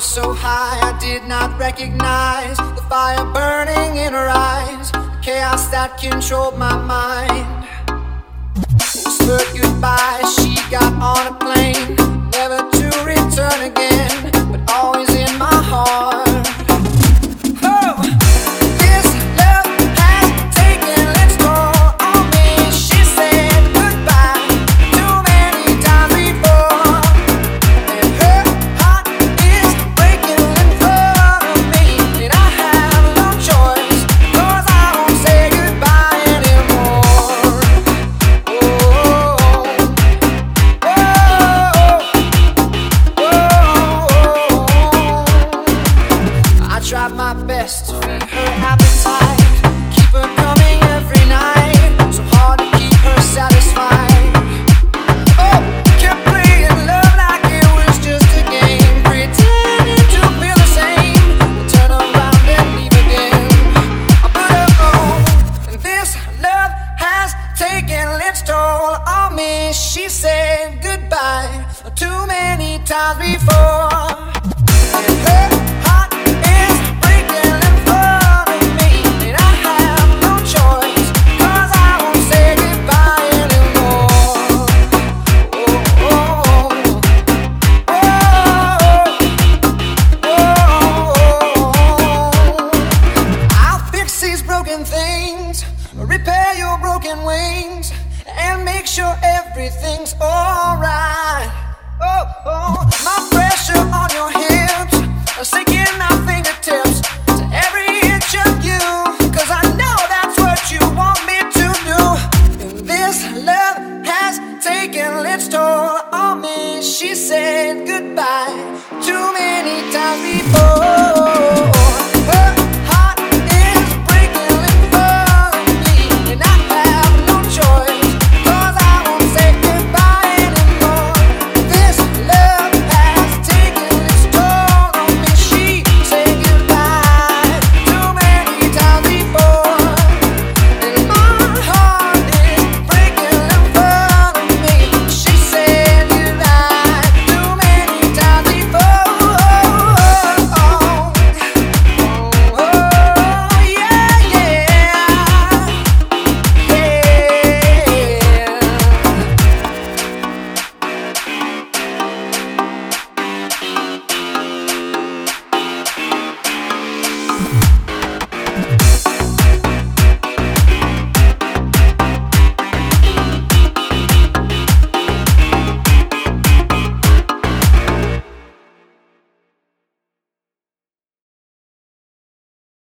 so high I did not recognize the fire burning in her eyes, the chaos that controlled my mind. Whispered goodbye, she got on a plane, me. She said goodbye too many times before. Repair your broken wings, and make sure everything's alright. Oh, oh, my pressure on your hips, sinking my fingertips to every inch of you, 'cause I know that's what you want me to do. And this love has taken its toll on me. She said goodbye to me.